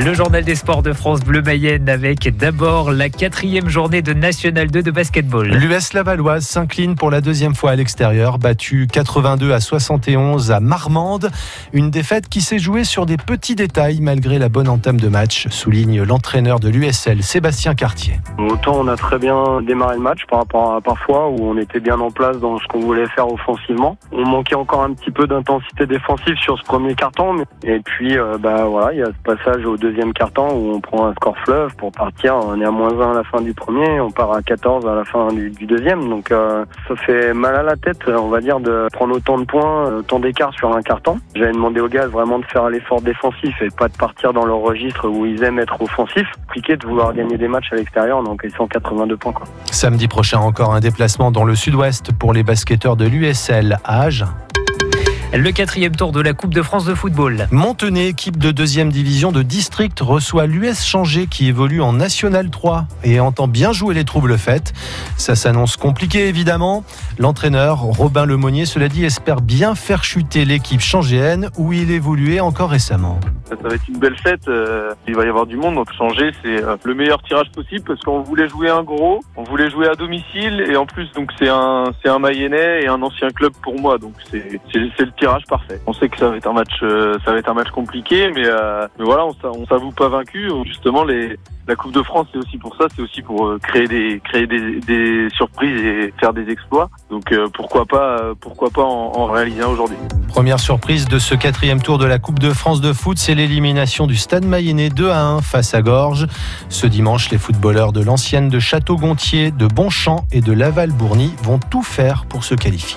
Le journal des sports de France Bleu Mayenne avec d'abord la quatrième journée de National 2 de basketball. L'US Lavalloise s'incline pour la deuxième fois à l'extérieur, battu 82 à 71 à Marmande. Une défaite qui s'est jouée sur des petits détails malgré la bonne entame de match, souligne l'entraîneur de l'USL, Sébastien Cartier. Autant on a très bien démarré le match par rapport à parfois où on était bien en place dans ce qu'on voulait faire offensivement. On manquait encore un petit peu d'intensité défensive sur ce premier carton. Et puis euh, bah voilà, il y a ce passage au deuxième quart-temps où on prend un score fleuve pour partir. On est à moins 1 à la fin du premier, on part à 14 à la fin du, deuxième. Donc euh, ça fait mal à la tête, on va dire, de prendre autant de points, autant d'écart sur un carton. J'avais demandé aux gars vraiment de faire l'effort défensif et pas de partir dans leur registre où ils aiment être offensifs. Compliqué de vouloir gagner des matchs à l'extérieur, donc ils sont 82 points. Samedi prochain, encore un déplacement dans le sud-ouest pour les basketteurs de l'USL à Agen. Le quatrième tour de la Coupe de France de football. Montenay, équipe de deuxième division de district, reçoit l'US Changé qui évolue en National 3 et entend bien jouer les troubles faites. Ça s'annonce compliqué évidemment. L'entraîneur Robin Lemonnier, cela dit, espère bien faire chuter l'équipe changéenne où il évoluait encore récemment. Ça va être une belle fête. Euh, il va y avoir du monde. Donc changer, c'est euh, le meilleur tirage possible parce qu'on voulait jouer un gros, on voulait jouer à domicile et en plus donc c'est un c'est un Mayennais et un ancien club pour moi. Donc c'est c'est le On sait que ça va être un match euh, compliqué, mais mais voilà, on on s'avoue pas vaincu. Justement la Coupe de France, c'est aussi pour ça, c'est aussi pour créer des créer des, surprises et faire des exploits. Donc pourquoi pas pourquoi pas en, en réaliser aujourd'hui. Première surprise de ce quatrième tour de la Coupe de France de foot, c'est l'élimination du Stade Mayennais 2 à 1 face à Gorges. Ce dimanche, les footballeurs de l'ancienne de Château-Gontier, de Bonchamp et de Laval-Bourny vont tout faire pour se qualifier.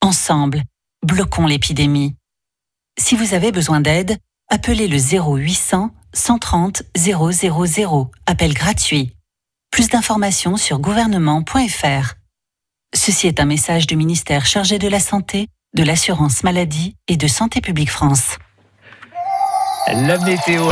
Ensemble, bloquons l'épidémie. Si vous avez besoin d'aide, appelez le 0800 130 000, appel gratuit. Plus d'informations sur gouvernement.fr. Ceci est un message du ministère chargé de la Santé, de l'Assurance Maladie et de Santé publique France. La météo.